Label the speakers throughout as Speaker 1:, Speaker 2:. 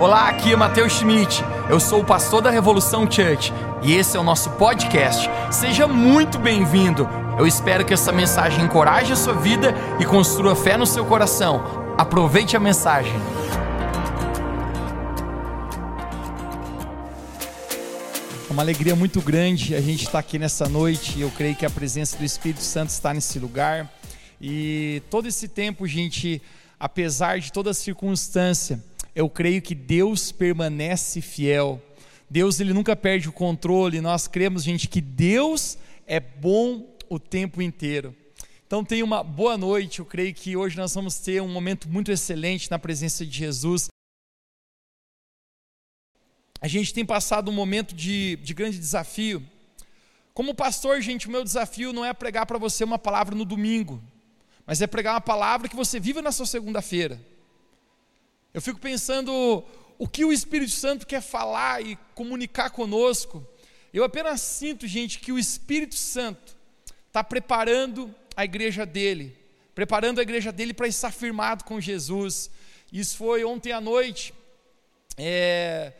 Speaker 1: Olá, aqui é Matheus Schmidt. Eu sou o pastor da Revolução Church e esse é o nosso podcast. Seja muito bem-vindo. Eu espero que essa mensagem encoraje a sua vida e construa fé no seu coração. Aproveite a mensagem. É uma alegria muito grande a gente estar aqui nessa noite. Eu creio que a presença do Espírito Santo está nesse lugar. E todo esse tempo, gente, apesar de toda circunstância, eu creio que Deus permanece fiel. Deus ele nunca perde o controle. Nós cremos, gente, que Deus é bom o tempo inteiro. Então tenha uma boa noite. Eu creio que hoje nós vamos ter um momento muito excelente na presença de Jesus. A gente tem passado um momento de, de grande desafio. Como pastor, gente, o meu desafio não é pregar para você uma palavra no domingo, mas é pregar uma palavra que você viva na sua segunda-feira. Eu fico pensando o que o Espírito Santo quer falar e comunicar conosco. Eu apenas sinto, gente, que o Espírito Santo está preparando a igreja dele, preparando a igreja dele para estar firmado com Jesus. Isso foi ontem à noite. É,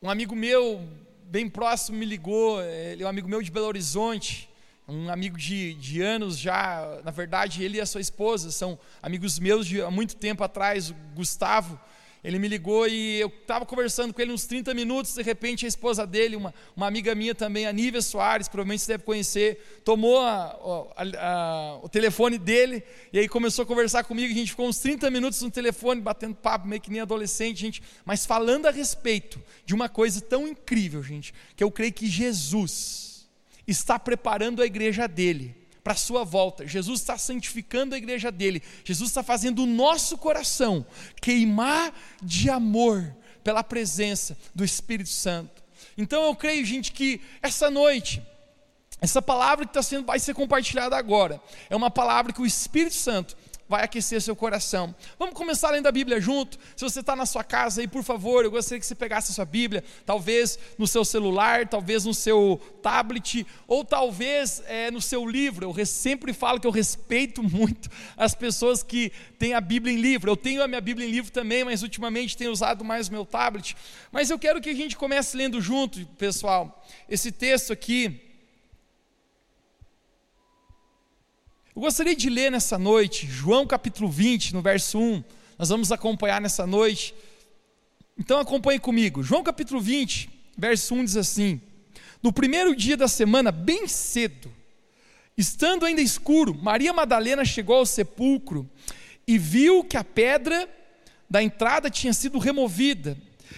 Speaker 1: um amigo meu, bem próximo, me ligou. Ele é um amigo meu de Belo Horizonte um amigo de, de anos já, na verdade, ele e a sua esposa são amigos meus de há muito tempo atrás, o Gustavo. Ele me ligou e eu estava conversando com ele uns 30 minutos, de repente a esposa dele, uma, uma amiga minha também, a Nívia Soares, provavelmente você deve conhecer, tomou a, a, a, o telefone dele e aí começou a conversar comigo, a gente ficou uns 30 minutos no telefone, batendo papo, meio que nem adolescente, gente, mas falando a respeito de uma coisa tão incrível, gente, que eu creio que Jesus, está preparando a igreja dele para a sua volta. Jesus está santificando a igreja dele. Jesus está fazendo o nosso coração queimar de amor pela presença do Espírito Santo. Então eu creio, gente, que essa noite, essa palavra que está sendo, vai ser compartilhada agora, é uma palavra que o Espírito Santo vai aquecer seu coração. Vamos começar lendo a Bíblia junto. Se você está na sua casa aí, por favor, eu gostaria que você pegasse a sua Bíblia, talvez no seu celular, talvez no seu tablet, ou talvez é, no seu livro. Eu sempre falo que eu respeito muito as pessoas que têm a Bíblia em livro. Eu tenho a minha Bíblia em livro também, mas ultimamente tenho usado mais o meu tablet. Mas eu quero que a gente comece lendo junto, pessoal, esse texto aqui Eu gostaria de ler nessa noite, João capítulo 20, no verso 1. Nós vamos acompanhar nessa noite. Então acompanhe comigo. João capítulo 20, verso 1 diz assim: No primeiro dia da semana, bem cedo, estando ainda escuro, Maria Madalena chegou ao sepulcro e viu que a pedra da entrada tinha sido removida.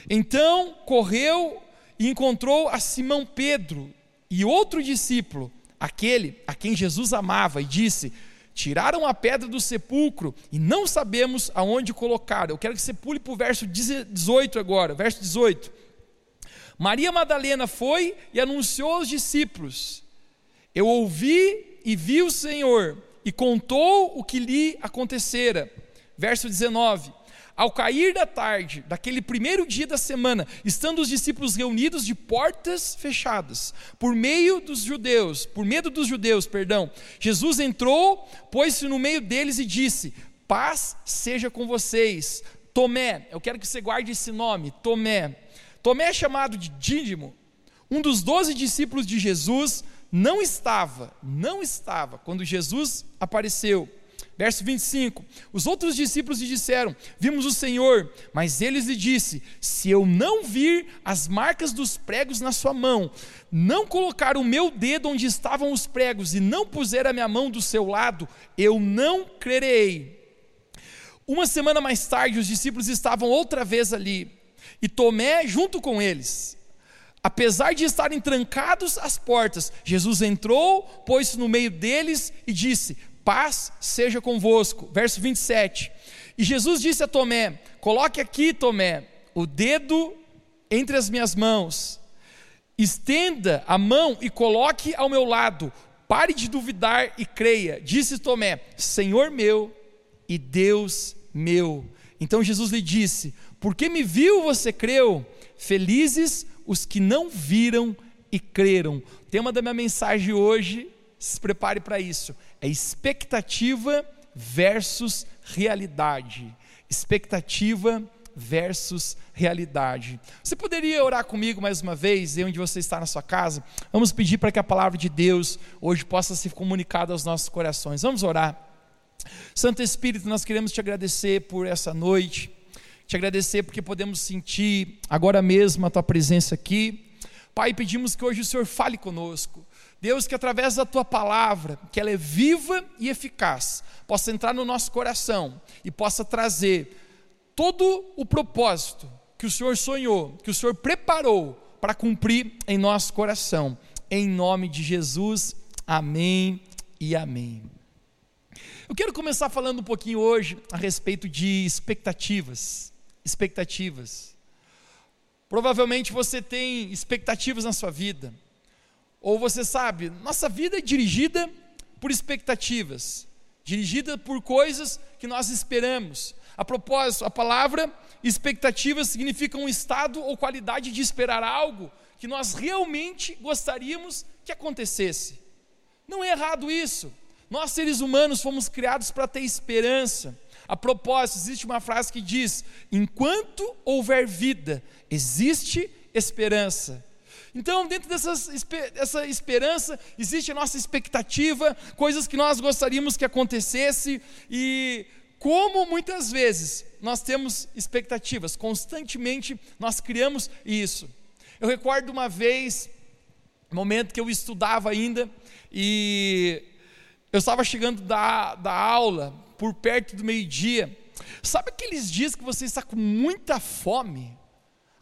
Speaker 1: Então correu e encontrou a Simão Pedro e outro discípulo aquele a quem Jesus amava, e disse: Tiraram a pedra do sepulcro e não sabemos aonde colocar. Eu quero que você pule para o verso 18 agora, verso 18. Maria Madalena foi e anunciou aos discípulos: Eu ouvi e vi o Senhor, e contou o que lhe acontecera. Verso 19. Ao cair da tarde, daquele primeiro dia da semana, estando os discípulos reunidos de portas fechadas, por meio dos judeus, por medo dos judeus, perdão, Jesus entrou, pôs-se no meio deles e disse: Paz seja com vocês. Tomé, eu quero que você guarde esse nome, Tomé. Tomé é chamado de Dídimo, um dos doze discípulos de Jesus, não estava, não estava, quando Jesus apareceu. Verso 25: Os outros discípulos lhe disseram: Vimos o Senhor, mas eles lhe disse: Se eu não vir as marcas dos pregos na sua mão, não colocar o meu dedo onde estavam os pregos e não puser a minha mão do seu lado, eu não crerei. Uma semana mais tarde, os discípulos estavam outra vez ali, e Tomé junto com eles. Apesar de estarem trancados as portas, Jesus entrou, pôs-se no meio deles e disse: paz seja convosco. Verso 27. E Jesus disse a Tomé: Coloque aqui, Tomé, o dedo entre as minhas mãos, estenda a mão e coloque ao meu lado. Pare de duvidar e creia. Disse Tomé: Senhor meu e Deus meu. Então Jesus lhe disse: Porque me viu, você creu. Felizes os que não viram e creram. O tema da minha mensagem hoje, se prepare para isso, é expectativa versus realidade. Expectativa versus realidade. Você poderia orar comigo mais uma vez, onde você está na sua casa? Vamos pedir para que a palavra de Deus hoje possa ser comunicada aos nossos corações. Vamos orar. Santo Espírito, nós queremos te agradecer por essa noite, te agradecer porque podemos sentir agora mesmo a tua presença aqui. Pai, pedimos que hoje o Senhor fale conosco. Deus, que através da tua palavra, que ela é viva e eficaz, possa entrar no nosso coração e possa trazer todo o propósito que o Senhor sonhou, que o Senhor preparou para cumprir em nosso coração. Em nome de Jesus, amém e amém. Eu quero começar falando um pouquinho hoje a respeito de expectativas. Expectativas. Provavelmente você tem expectativas na sua vida. Ou você sabe, nossa vida é dirigida por expectativas, dirigida por coisas que nós esperamos. A propósito, a palavra expectativa significa um estado ou qualidade de esperar algo que nós realmente gostaríamos que acontecesse. Não é errado isso. Nós, seres humanos, fomos criados para ter esperança. A propósito, existe uma frase que diz: enquanto houver vida, existe esperança. Então, dentro dessa esperança, existe a nossa expectativa, coisas que nós gostaríamos que acontecesse, e como muitas vezes nós temos expectativas, constantemente nós criamos isso. Eu recordo uma vez, momento que eu estudava ainda, e eu estava chegando da, da aula, por perto do meio-dia. Sabe aqueles dias que você está com muita fome?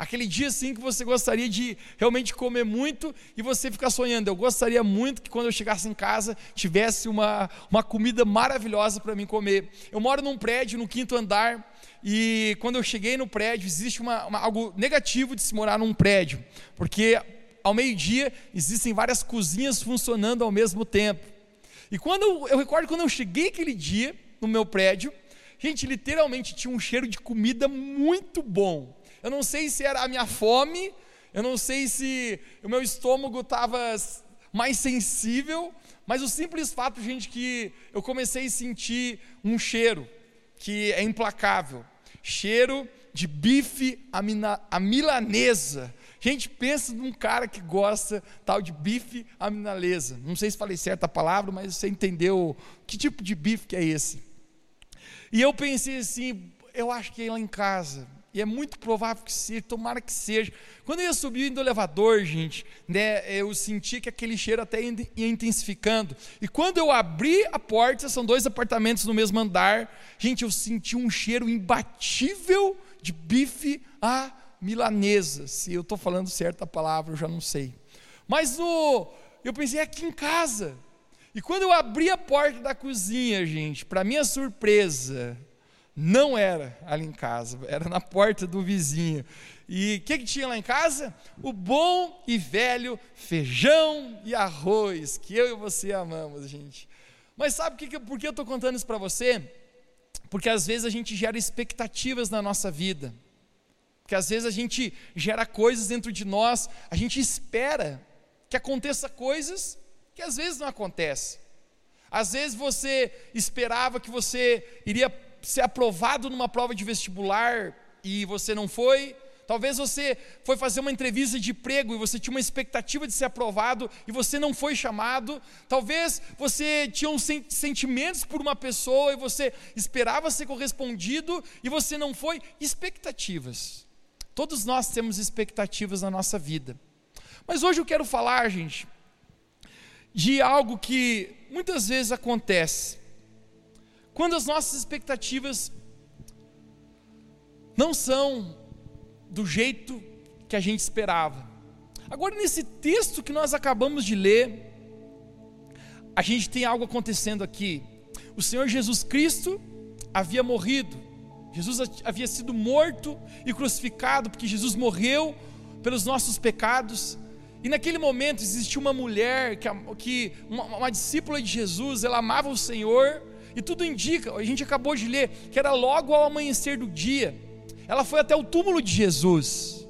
Speaker 1: Aquele dia assim que você gostaria de realmente comer muito e você ficar sonhando. Eu gostaria muito que quando eu chegasse em casa tivesse uma, uma comida maravilhosa para mim comer. Eu moro num prédio, no quinto andar, e quando eu cheguei no prédio, existe uma, uma, algo negativo de se morar num prédio, porque ao meio-dia existem várias cozinhas funcionando ao mesmo tempo. E quando eu, eu recordo quando eu cheguei aquele dia no meu prédio, gente, literalmente tinha um cheiro de comida muito bom eu não sei se era a minha fome, eu não sei se o meu estômago estava mais sensível, mas o simples fato, gente, que eu comecei a sentir um cheiro que é implacável cheiro de bife à milanesa. Gente, pensa num cara que gosta tal de bife à milanesa. Não sei se falei certa palavra, mas você entendeu que tipo de bife que é esse. E eu pensei assim, eu acho que é lá em casa e é muito provável que seja, tomara que seja. Quando eu ia subindo o elevador, gente, né, eu senti que aquele cheiro até ia intensificando. E quando eu abri a porta, são dois apartamentos no mesmo andar, gente, eu senti um cheiro imbatível de bife à milanesa. Se eu estou falando certa palavra, eu já não sei. Mas no, eu pensei é aqui em casa. E quando eu abri a porta da cozinha, gente, para minha surpresa, não era ali em casa, era na porta do vizinho. E o que, que tinha lá em casa? O bom e velho feijão e arroz, que eu e você amamos, gente. Mas sabe que, por que eu estou contando isso para você? Porque às vezes a gente gera expectativas na nossa vida. Porque às vezes a gente gera coisas dentro de nós, a gente espera que aconteça coisas que às vezes não acontecem. Às vezes você esperava que você iria ser aprovado numa prova de vestibular e você não foi. Talvez você foi fazer uma entrevista de emprego e você tinha uma expectativa de ser aprovado e você não foi chamado. Talvez você tinha uns sentimentos por uma pessoa e você esperava ser correspondido e você não foi. Expectativas. Todos nós temos expectativas na nossa vida. Mas hoje eu quero falar, gente, de algo que muitas vezes acontece quando as nossas expectativas não são do jeito que a gente esperava. Agora, nesse texto que nós acabamos de ler, a gente tem algo acontecendo aqui. O Senhor Jesus Cristo havia morrido, Jesus havia sido morto e crucificado, porque Jesus morreu pelos nossos pecados. E naquele momento existia uma mulher, que, que uma, uma discípula de Jesus, ela amava o Senhor, e tudo indica, a gente acabou de ler, que era logo ao amanhecer do dia. Ela foi até o túmulo de Jesus.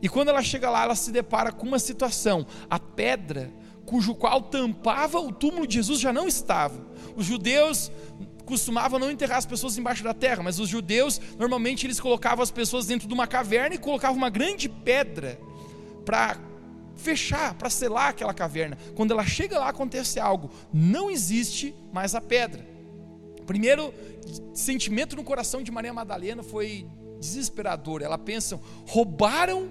Speaker 1: E quando ela chega lá, ela se depara com uma situação: a pedra cujo qual tampava o túmulo de Jesus já não estava. Os judeus, costumava não enterrar as pessoas embaixo da terra, mas os judeus normalmente eles colocavam as pessoas dentro de uma caverna e colocavam uma grande pedra para fechar, para selar aquela caverna. Quando ela chega lá acontece algo, não existe mais a pedra. Primeiro sentimento no coração de Maria Madalena foi desesperador. Ela pensa: roubaram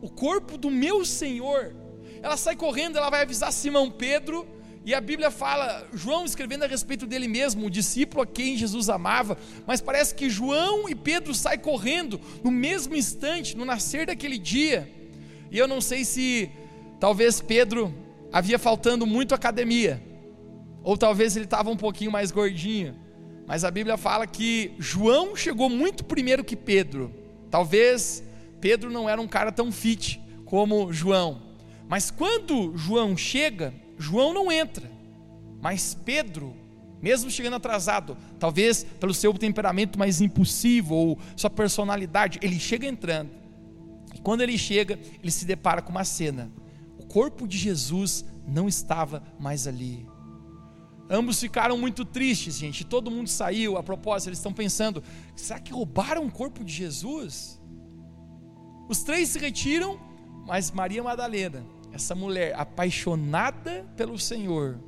Speaker 1: o corpo do meu Senhor. Ela sai correndo, ela vai avisar Simão Pedro e a Bíblia fala, João escrevendo a respeito dele mesmo, o discípulo a quem Jesus amava, mas parece que João e Pedro saem correndo no mesmo instante, no nascer daquele dia. E eu não sei se talvez Pedro havia faltando muito academia, ou talvez ele estava um pouquinho mais gordinho. Mas a Bíblia fala que João chegou muito primeiro que Pedro. Talvez Pedro não era um cara tão fit como João. Mas quando João chega, João não entra, mas Pedro, mesmo chegando atrasado, talvez pelo seu temperamento mais impulsivo ou sua personalidade, ele chega entrando. E quando ele chega, ele se depara com uma cena. O corpo de Jesus não estava mais ali. Ambos ficaram muito tristes, gente. Todo mundo saiu. A propósito, eles estão pensando: será que roubaram o corpo de Jesus? Os três se retiram, mas Maria Madalena essa mulher apaixonada pelo Senhor,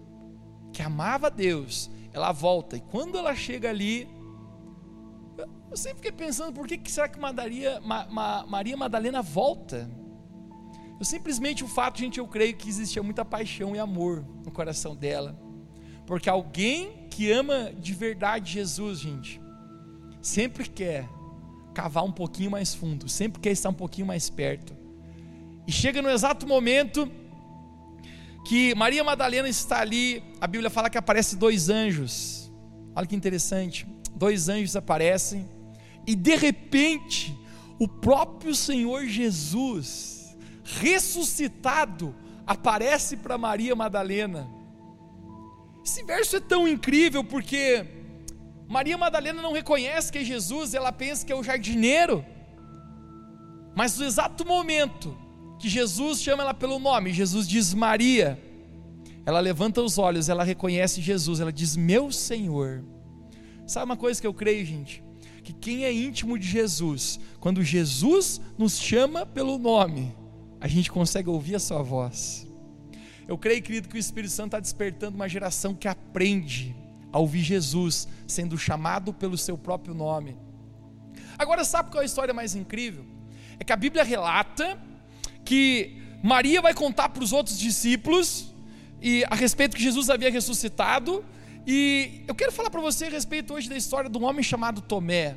Speaker 1: que amava Deus, ela volta e quando ela chega ali, eu sempre fiquei pensando por que, será que Maria, Ma, Ma, Maria Madalena volta? Eu simplesmente o fato, gente, eu creio que existia muita paixão e amor no coração dela, porque alguém que ama de verdade Jesus, gente, sempre quer cavar um pouquinho mais fundo, sempre quer estar um pouquinho mais perto. E chega no exato momento que Maria Madalena está ali, a Bíblia fala que aparece dois anjos. Olha que interessante. Dois anjos aparecem e de repente o próprio Senhor Jesus ressuscitado aparece para Maria Madalena. Esse verso é tão incrível porque Maria Madalena não reconhece que é Jesus, ela pensa que é o jardineiro. Mas no exato momento que Jesus chama ela pelo nome. Jesus diz Maria. Ela levanta os olhos, ela reconhece Jesus, ela diz meu Senhor. Sabe uma coisa que eu creio, gente? Que quem é íntimo de Jesus, quando Jesus nos chama pelo nome, a gente consegue ouvir a sua voz. Eu creio, querido, que o Espírito Santo está despertando uma geração que aprende a ouvir Jesus sendo chamado pelo seu próprio nome. Agora, sabe qual é a história mais incrível? É que a Bíblia relata que Maria vai contar para os outros discípulos e a respeito que Jesus havia ressuscitado. E eu quero falar para você a respeito hoje da história de um homem chamado Tomé.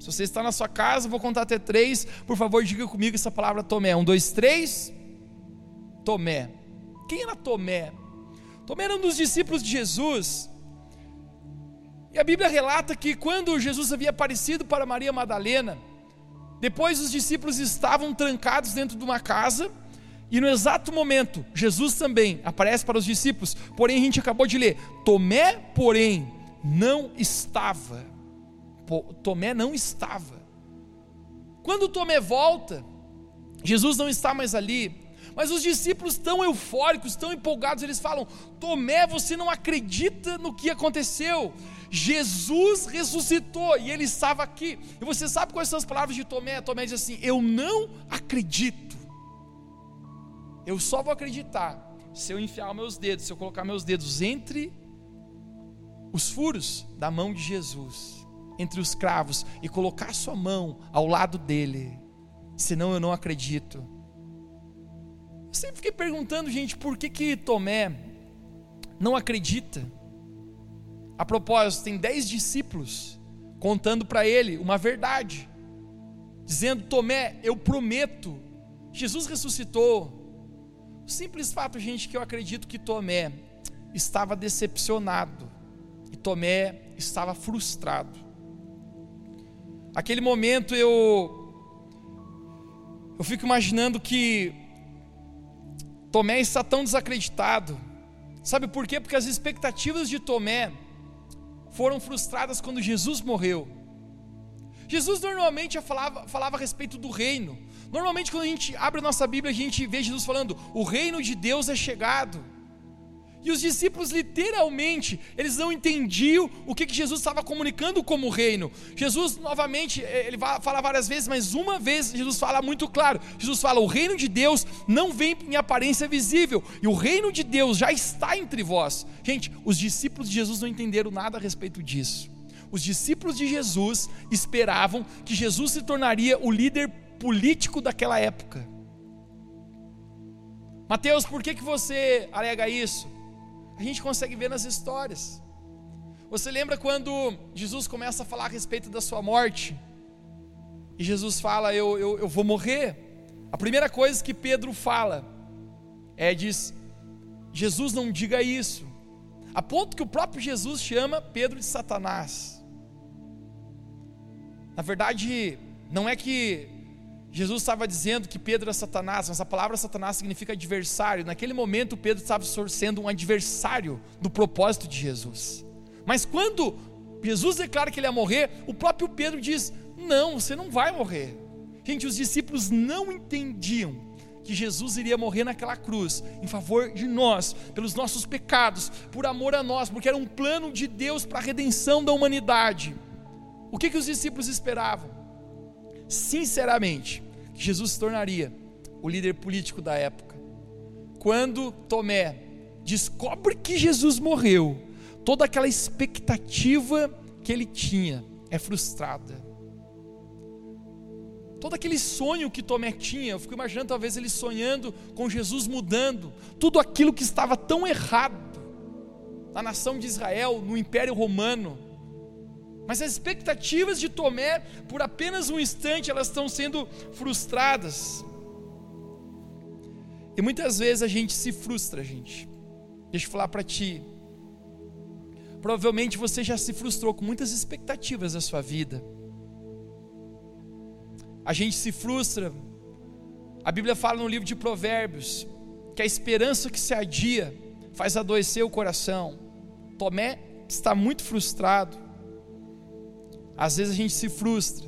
Speaker 1: Se você está na sua casa, vou contar até três. Por favor, diga comigo essa palavra Tomé. Um, dois, três. Tomé. Quem era Tomé? Tomé era um dos discípulos de Jesus. E a Bíblia relata que quando Jesus havia aparecido para Maria Madalena, depois os discípulos estavam trancados dentro de uma casa, e no exato momento, Jesus também aparece para os discípulos, porém a gente acabou de ler: Tomé, porém, não estava. Tomé não estava. Quando Tomé volta, Jesus não está mais ali, mas os discípulos tão eufóricos, tão empolgados, eles falam: Tomé, você não acredita no que aconteceu. Jesus ressuscitou e ele estava aqui. E você sabe quais são as palavras de Tomé? Tomé diz assim: Eu não acredito. Eu só vou acreditar se eu enfiar meus dedos, se eu colocar meus dedos entre os furos da mão de Jesus, entre os cravos, e colocar sua mão ao lado dele. Senão eu não acredito. Sempre fiquei perguntando, gente, por que que Tomé não acredita? A propósito, tem dez discípulos contando para ele uma verdade, dizendo: Tomé, eu prometo, Jesus ressuscitou. O simples fato, gente, que eu acredito que Tomé estava decepcionado e Tomé estava frustrado. Aquele momento eu eu fico imaginando que Tomé está tão desacreditado. Sabe por quê? Porque as expectativas de Tomé foram frustradas quando Jesus morreu. Jesus normalmente falava, falava a respeito do reino. Normalmente, quando a gente abre a nossa Bíblia, a gente vê Jesus falando: o reino de Deus é chegado. E os discípulos, literalmente, eles não entendiam o que, Jesus estava comunicando como reino. Jesus, novamente, eh, ele fala várias vezes, mas uma vez Jesus fala muito claro: Jesus fala, o reino de Deus não vem em aparência visível, e o reino de Deus já está entre vós. Gente, os discípulos de Jesus não entenderam nada a respeito disso. Os discípulos de Jesus esperavam que Jesus se tornaria o líder político daquela época. Mateus, por que, que você alega isso? A gente consegue ver nas histórias. Você lembra quando Jesus começa a falar a respeito da sua morte? E Jesus fala: Eu, eu, eu vou morrer. A primeira coisa que Pedro fala é: diz, Jesus não diga isso. A ponto que o próprio Jesus chama Pedro de Satanás. Na verdade, não é que Jesus estava dizendo que Pedro era Satanás, mas a palavra Satanás significa adversário. Naquele momento, Pedro estava sendo um adversário do propósito de Jesus. Mas quando Jesus declara que ele ia morrer, o próprio Pedro diz: Não, você não vai morrer. Gente, os discípulos não entendiam que Jesus iria morrer naquela cruz em favor de nós, pelos nossos pecados, por amor a nós, porque era um plano de Deus para a redenção da humanidade. O que, que os discípulos esperavam? Sinceramente, que Jesus se tornaria o líder político da época. Quando Tomé descobre que Jesus morreu, toda aquela expectativa que ele tinha é frustrada. Todo aquele sonho que Tomé tinha, eu fico imaginando talvez ele sonhando com Jesus mudando tudo aquilo que estava tão errado na nação de Israel, no Império Romano, mas as expectativas de Tomé, por apenas um instante, elas estão sendo frustradas. E muitas vezes a gente se frustra, gente. Deixa eu falar para ti. Provavelmente você já se frustrou com muitas expectativas da sua vida. A gente se frustra. A Bíblia fala no livro de Provérbios que a esperança que se adia faz adoecer o coração. Tomé está muito frustrado. Às vezes a gente se frustra.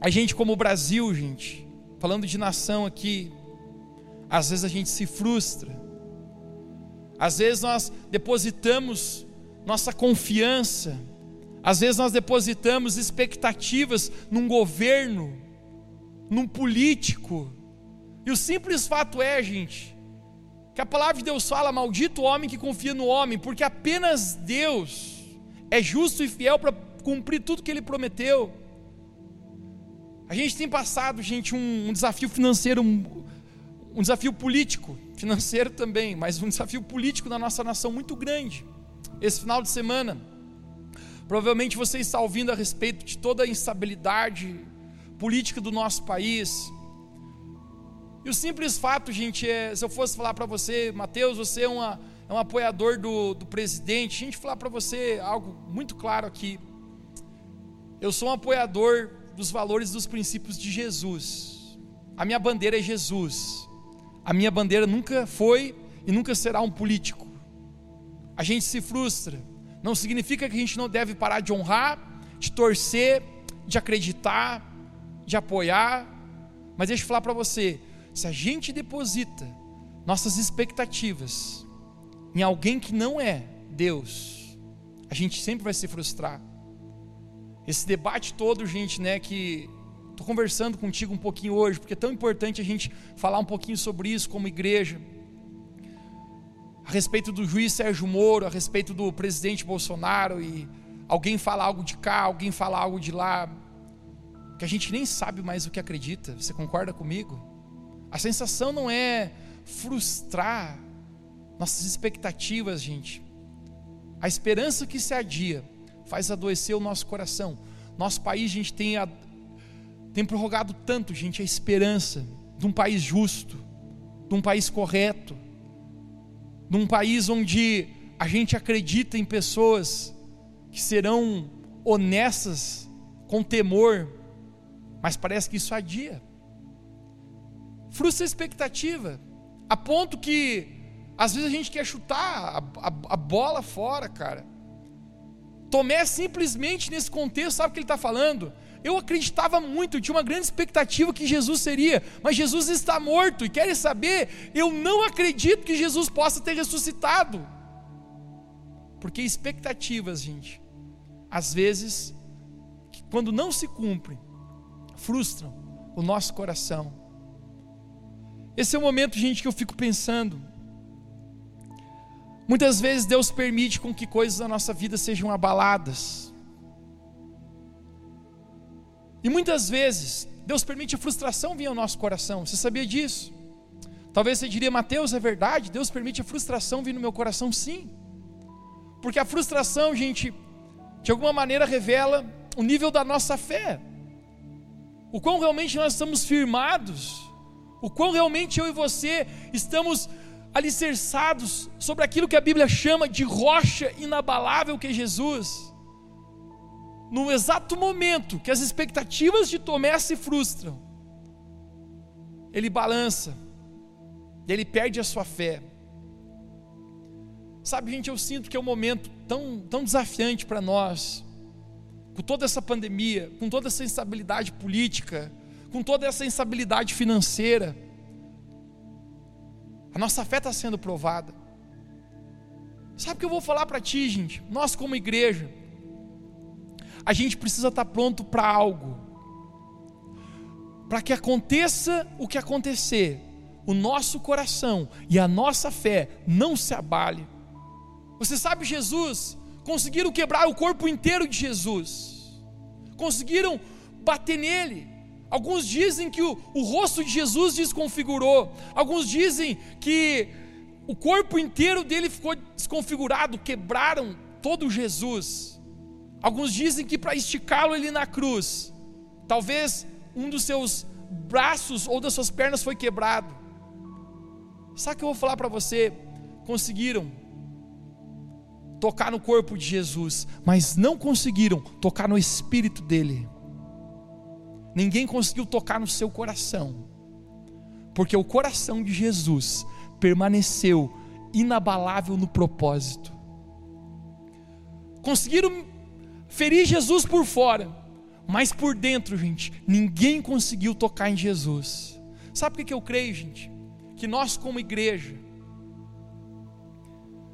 Speaker 1: A gente, como o Brasil, gente, falando de nação aqui, às vezes a gente se frustra. Às vezes nós depositamos nossa confiança, às vezes nós depositamos expectativas num governo, num político. E o simples fato é, gente, que a palavra de Deus fala: maldito o homem que confia no homem, porque apenas Deus é justo e fiel para cumprir tudo que ele prometeu. A gente tem passado, gente, um, um desafio financeiro, um, um desafio político, financeiro também, mas um desafio político na nossa nação muito grande. Esse final de semana, provavelmente você está ouvindo a respeito de toda a instabilidade política do nosso país. E o simples fato, gente, é, se eu fosse falar para você, Mateus, você é, uma, é um apoiador do, do presidente, a gente falar para você algo muito claro aqui. Eu sou um apoiador dos valores dos princípios de Jesus. A minha bandeira é Jesus. A minha bandeira nunca foi e nunca será um político. A gente se frustra. Não significa que a gente não deve parar de honrar, de torcer, de acreditar, de apoiar. Mas deixa eu falar para você: se a gente deposita nossas expectativas em alguém que não é Deus, a gente sempre vai se frustrar. Esse debate todo, gente, né, que estou conversando contigo um pouquinho hoje, porque é tão importante a gente falar um pouquinho sobre isso como igreja. A respeito do juiz Sérgio Moro, a respeito do presidente Bolsonaro, e alguém fala algo de cá, alguém fala algo de lá, que a gente nem sabe mais o que acredita. Você concorda comigo? A sensação não é frustrar nossas expectativas, gente. A esperança que se adia faz adoecer o nosso coração. Nosso país, a gente tem, a, tem prorrogado tanto, gente, a esperança de um país justo, de um país correto, de um país onde a gente acredita em pessoas que serão honestas, com temor, mas parece que isso adia. Frustra a expectativa, a ponto que às vezes a gente quer chutar a, a, a bola fora, cara. Tomé simplesmente nesse contexto, sabe o que ele está falando? eu acreditava muito, eu tinha uma grande expectativa que Jesus seria, mas Jesus está morto, e querem saber? Eu não acredito que Jesus possa ter ressuscitado. Porque expectativas, gente, às vezes, quando não se cumprem, frustram o nosso coração. Esse é o momento, gente, que eu fico pensando. Muitas vezes Deus permite com que coisas da nossa vida sejam abaladas. E muitas vezes Deus permite a frustração vir ao nosso coração. Você sabia disso? Talvez você diria, Mateus, é verdade? Deus permite a frustração vir no meu coração? Sim. Porque a frustração, gente, de alguma maneira revela o nível da nossa fé. O quão realmente nós estamos firmados. O quão realmente eu e você estamos alicerçados sobre aquilo que a Bíblia chama de rocha inabalável que é Jesus. No exato momento que as expectativas de Tomé se frustram, ele balança, ele perde a sua fé. Sabe, gente, eu sinto que é um momento tão, tão desafiante para nós, com toda essa pandemia, com toda essa instabilidade política, com toda essa instabilidade financeira. A nossa fé está sendo provada. Sabe o que eu vou falar para ti, gente? Nós, como igreja, a gente precisa estar tá pronto para algo. Para que aconteça o que acontecer, o nosso coração e a nossa fé não se abale. Você sabe, Jesus, conseguiram quebrar o corpo inteiro de Jesus, conseguiram bater nele, Alguns dizem que o, o rosto de Jesus desconfigurou. Alguns dizem que o corpo inteiro dele ficou desconfigurado, quebraram todo Jesus. Alguns dizem que para esticá-lo ali na cruz, talvez um dos seus braços ou das suas pernas foi quebrado. Sabe o que eu vou falar para você? Conseguiram tocar no corpo de Jesus, mas não conseguiram tocar no espírito dele. Ninguém conseguiu tocar no seu coração, porque o coração de Jesus permaneceu inabalável no propósito. Conseguiram ferir Jesus por fora, mas por dentro, gente, ninguém conseguiu tocar em Jesus. Sabe por que eu creio, gente? Que nós, como igreja,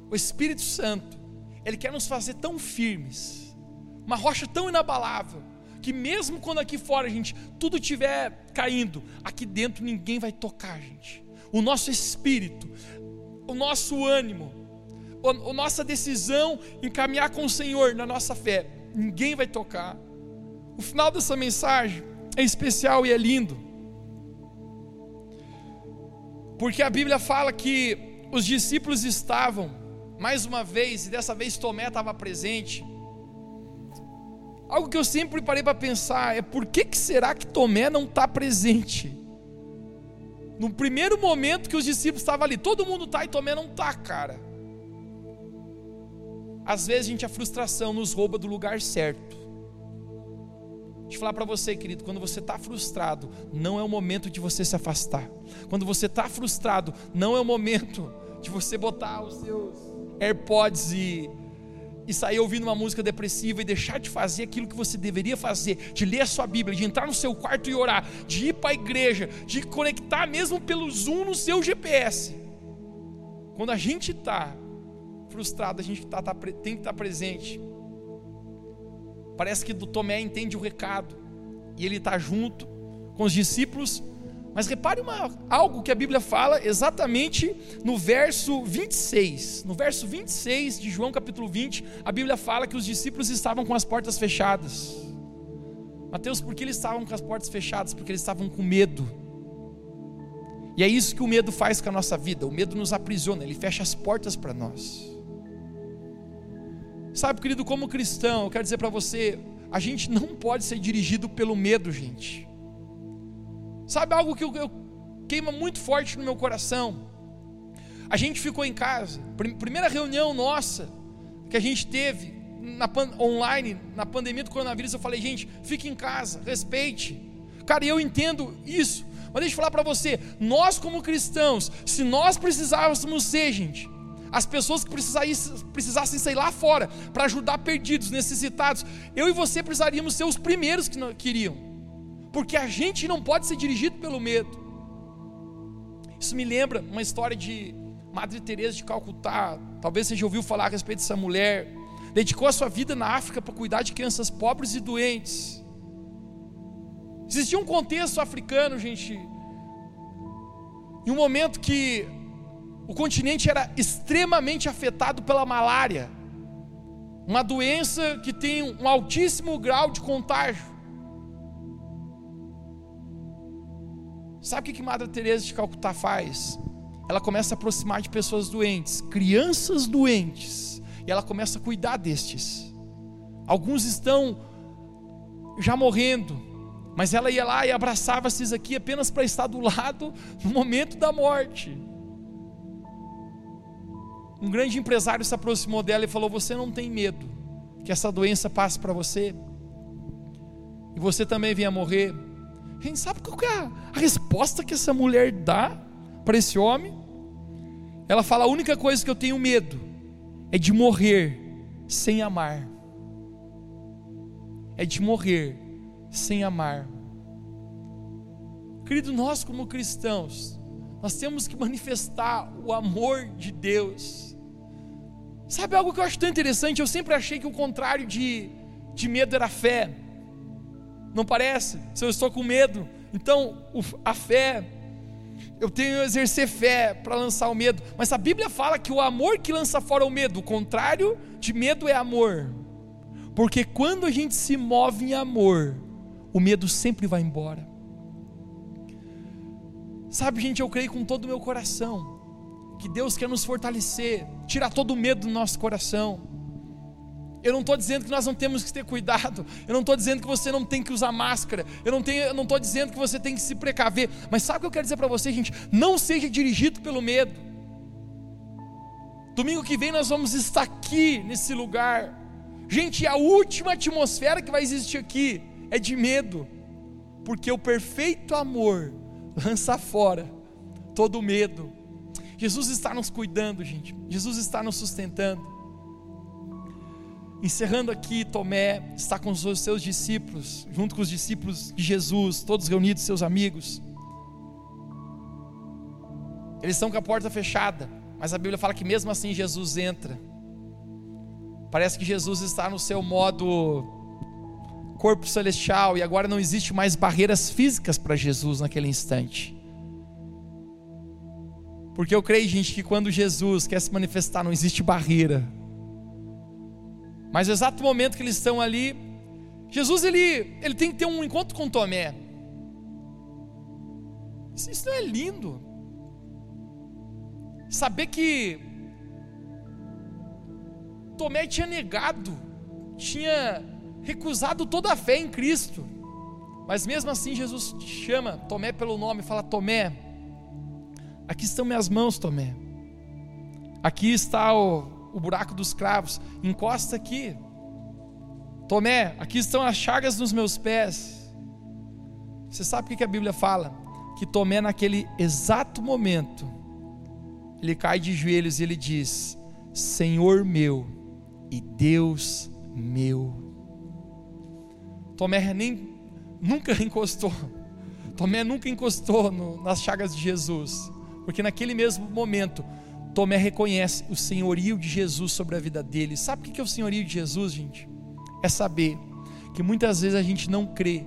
Speaker 1: o Espírito Santo, Ele quer nos fazer tão firmes, uma rocha tão inabalável, que mesmo quando aqui fora, gente, tudo estiver caindo, aqui dentro ninguém vai tocar, gente. O nosso espírito, o nosso ânimo, a nossa decisão em caminhar com o Senhor na nossa fé, ninguém vai tocar. O final dessa mensagem é especial e é lindo. Porque a Bíblia fala que os discípulos estavam, mais uma vez, e dessa vez Tomé estava presente, Algo que eu sempre parei para pensar é por que, que será que Tomé não está presente? No primeiro momento que os discípulos estavam ali, todo mundo está e Tomé não está, cara. Às vezes, gente, a frustração nos rouba do lugar certo. Deixa eu falar para você, querido, quando você está frustrado, não é o momento de você se afastar. Quando você está frustrado, não é o momento de você botar os seus AirPods e e sair ouvindo uma música depressiva e deixar de fazer aquilo que você deveria fazer, de ler a sua Bíblia, de entrar no seu quarto e orar, de ir para a igreja, de conectar mesmo pelo Zoom no seu GPS. Quando a gente está frustrado, a gente tá, tá, tem que estar tá presente. Parece que do Tomé entende o recado e ele está junto com os discípulos mas repare uma, algo que a Bíblia fala exatamente no verso 26. No verso 26 de João capítulo 20, a Bíblia fala que os discípulos estavam com as portas fechadas. Mateus, por que eles estavam com as portas fechadas? Porque eles estavam com medo. E é isso que o medo faz com a nossa vida. O medo nos aprisiona, ele fecha as portas para nós. Sabe, querido, como cristão, eu quero dizer para você, a gente não pode ser dirigido pelo medo, gente. Sabe algo que eu, eu queima muito forte no meu coração? A gente ficou em casa, primeira reunião nossa que a gente teve na, online, na pandemia do coronavírus, eu falei, gente, fique em casa, respeite. Cara, eu entendo isso, mas deixa eu falar para você, nós como cristãos, se nós precisássemos ser, gente, as pessoas que precisassem sair lá fora para ajudar perdidos, necessitados. Eu e você precisaríamos ser os primeiros que queriam, porque a gente não pode ser dirigido pelo medo. Isso me lembra uma história de Madre Teresa de Calcutá. Talvez você já ouviu falar a respeito dessa mulher. Dedicou a sua vida na África para cuidar de crianças pobres e doentes. Existia um contexto africano, gente, em um momento que o continente era extremamente afetado pela malária, uma doença que tem um altíssimo grau de contágio. Sabe o que Madre Teresa de Calcutá faz? Ela começa a aproximar de pessoas doentes, crianças doentes, e ela começa a cuidar destes. Alguns estão já morrendo, mas ela ia lá e abraçava esses aqui apenas para estar do lado no momento da morte. Um grande empresário se aproximou dela e falou: Você não tem medo que essa doença passe para você? E você também venha morrer? Gente sabe qual é a, a resposta que essa mulher dá para esse homem? Ela fala: A única coisa que eu tenho medo é de morrer sem amar. É de morrer sem amar. Querido, nós como cristãos, nós temos que manifestar o amor de Deus. Sabe algo que eu acho tão interessante? Eu sempre achei que o contrário de, de medo era fé. Não parece? Se eu estou com medo, então a fé, eu tenho que exercer fé para lançar o medo. Mas a Bíblia fala que o amor que lança fora o medo, o contrário de medo é amor. Porque quando a gente se move em amor, o medo sempre vai embora. Sabe, gente, eu creio com todo o meu coração que Deus quer nos fortalecer, tirar todo o medo do nosso coração. Eu não estou dizendo que nós não temos que ter cuidado, eu não estou dizendo que você não tem que usar máscara, eu não estou dizendo que você tem que se precaver, mas sabe o que eu quero dizer para você, gente? Não seja dirigido pelo medo. Domingo que vem nós vamos estar aqui nesse lugar, gente, a última atmosfera que vai existir aqui é de medo, porque o perfeito amor lança fora todo medo. Jesus está nos cuidando, gente. Jesus está nos sustentando. Encerrando aqui, Tomé está com os seus discípulos, junto com os discípulos de Jesus, todos reunidos, seus amigos. Eles estão com a porta fechada, mas a Bíblia fala que mesmo assim Jesus entra. Parece que Jesus está no seu modo corpo celestial e agora não existe mais barreiras físicas para Jesus naquele instante. Porque eu creio, gente, que quando Jesus quer se manifestar, não existe barreira. Mas no exato momento que eles estão ali, Jesus ele, ele tem que ter um encontro com Tomé. Isso, não é lindo? Saber que Tomé tinha negado, tinha recusado toda a fé em Cristo. Mas mesmo assim, Jesus chama Tomé pelo nome fala: Tomé, aqui estão minhas mãos, Tomé. Aqui está o, o buraco dos cravos. Encosta aqui. Tomé, aqui estão as chagas nos meus pés. Você sabe o que a Bíblia fala? Que Tomé, naquele exato momento, ele cai de joelhos e ele diz: Senhor meu e Deus meu. Tomé nem nunca encostou. Tomé nunca encostou no, nas chagas de Jesus, porque naquele mesmo momento Tomé reconhece o senhorio de Jesus sobre a vida dele. Sabe o que é o senhorio de Jesus, gente? É saber que muitas vezes a gente não crê,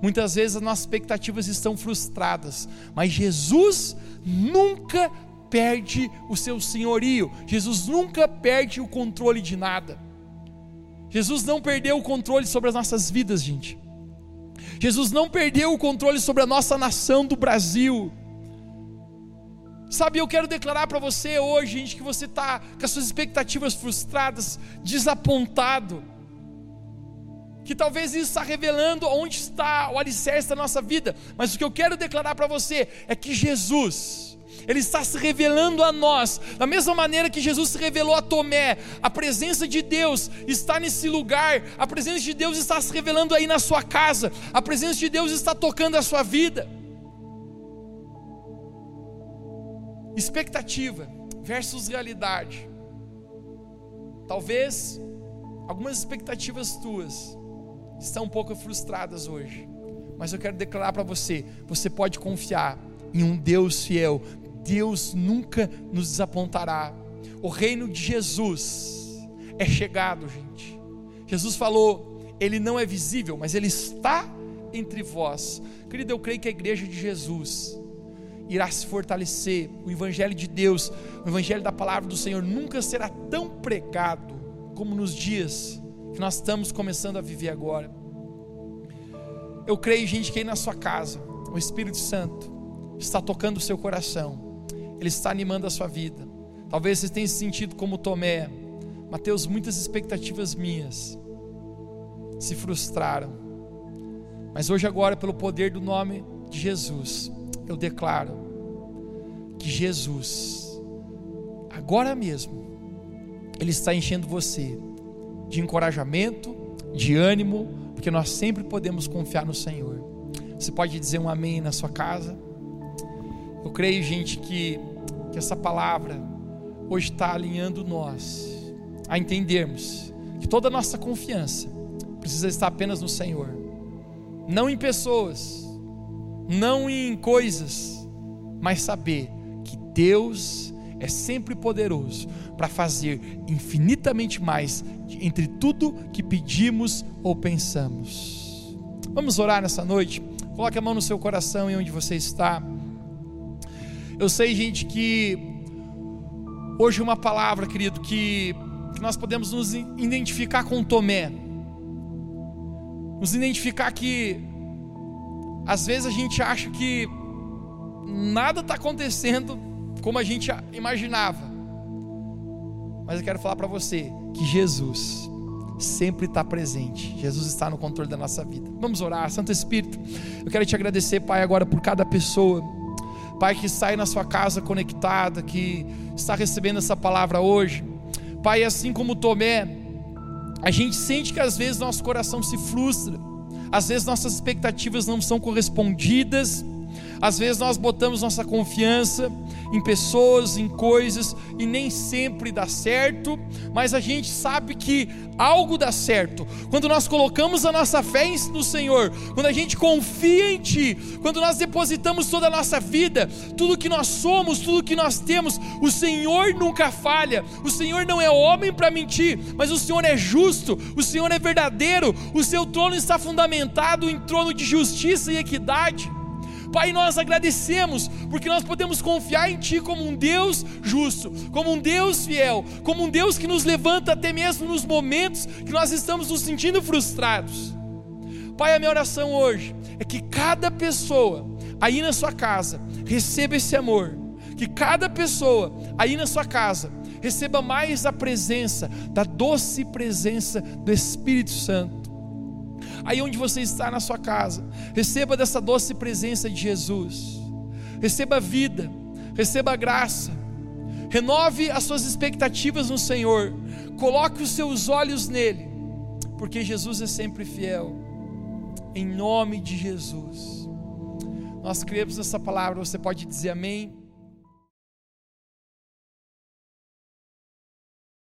Speaker 1: muitas vezes as nossas expectativas estão frustradas, mas Jesus nunca perde o seu senhorio, Jesus nunca perde o controle de nada. Jesus não perdeu o controle sobre as nossas vidas, gente. Jesus não perdeu o controle sobre a nossa nação do Brasil. Sabe, eu quero declarar para você hoje, gente, que você está com as suas expectativas frustradas, desapontado, que talvez isso está revelando onde está o alicerce da nossa vida, mas o que eu quero declarar para você é que Jesus, ele está se revelando a nós, da mesma maneira que Jesus se revelou a Tomé. A presença de Deus está nesse lugar, a presença de Deus está se revelando aí na sua casa, a presença de Deus está tocando a sua vida. Expectativa versus realidade. Talvez algumas expectativas tuas estão um pouco frustradas hoje, mas eu quero declarar para você: você pode confiar em um Deus fiel, Deus nunca nos desapontará. O reino de Jesus é chegado, gente. Jesus falou, ele não é visível, mas ele está entre vós. Querido, eu creio que a igreja de Jesus irá se fortalecer. O evangelho de Deus, o evangelho da palavra do Senhor nunca será tão pregado como nos dias que nós estamos começando a viver agora. Eu creio, gente, que aí na sua casa, o Espírito Santo está tocando o seu coração ele está animando a sua vida. Talvez você tenha se sentido como Tomé. Mateus, muitas expectativas minhas se frustraram. Mas hoje, agora, pelo poder do nome de Jesus, eu declaro que Jesus, agora mesmo, Ele está enchendo você de encorajamento, de ânimo, porque nós sempre podemos confiar no Senhor. Você pode dizer um amém na sua casa? Eu creio, gente, que que essa palavra hoje está alinhando nós a entendermos que toda a nossa confiança precisa estar apenas no Senhor, não em pessoas, não em coisas, mas saber que Deus é sempre poderoso para fazer infinitamente mais entre tudo que pedimos ou pensamos. Vamos orar nessa noite? Coloque a mão no seu coração e onde você está. Eu sei, gente, que hoje uma palavra, querido, que, que nós podemos nos identificar com Tomé, nos identificar que às vezes a gente acha que nada está acontecendo como a gente imaginava, mas eu quero falar para você que Jesus sempre está presente. Jesus está no controle da nossa vida. Vamos orar, Santo Espírito. Eu quero te agradecer, Pai, agora por cada pessoa Pai, que sai na sua casa conectada, que está recebendo essa palavra hoje. Pai, assim como Tomé, a gente sente que às vezes nosso coração se frustra, às vezes nossas expectativas não são correspondidas, às vezes nós botamos nossa confiança em pessoas, em coisas e nem sempre dá certo, mas a gente sabe que algo dá certo. Quando nós colocamos a nossa fé no Senhor, quando a gente confia em Ti, quando nós depositamos toda a nossa vida, tudo que nós somos, tudo que nós temos, o Senhor nunca falha. O Senhor não é homem para mentir, mas o Senhor é justo, o Senhor é verdadeiro, o seu trono está fundamentado em trono de justiça e equidade. Pai, nós agradecemos, porque nós podemos confiar em Ti como um Deus justo, como um Deus fiel, como um Deus que nos levanta até mesmo nos momentos que nós estamos nos sentindo frustrados. Pai, a minha oração hoje é que cada pessoa aí na sua casa receba esse amor, que cada pessoa aí na sua casa receba mais a presença, da doce presença do Espírito Santo aí onde você está na sua casa, receba dessa doce presença de Jesus, receba vida, receba graça, renove as suas expectativas no Senhor, coloque os seus olhos nele, porque Jesus é sempre fiel, em nome de Jesus. Nós cremos nessa palavra, você pode dizer amém.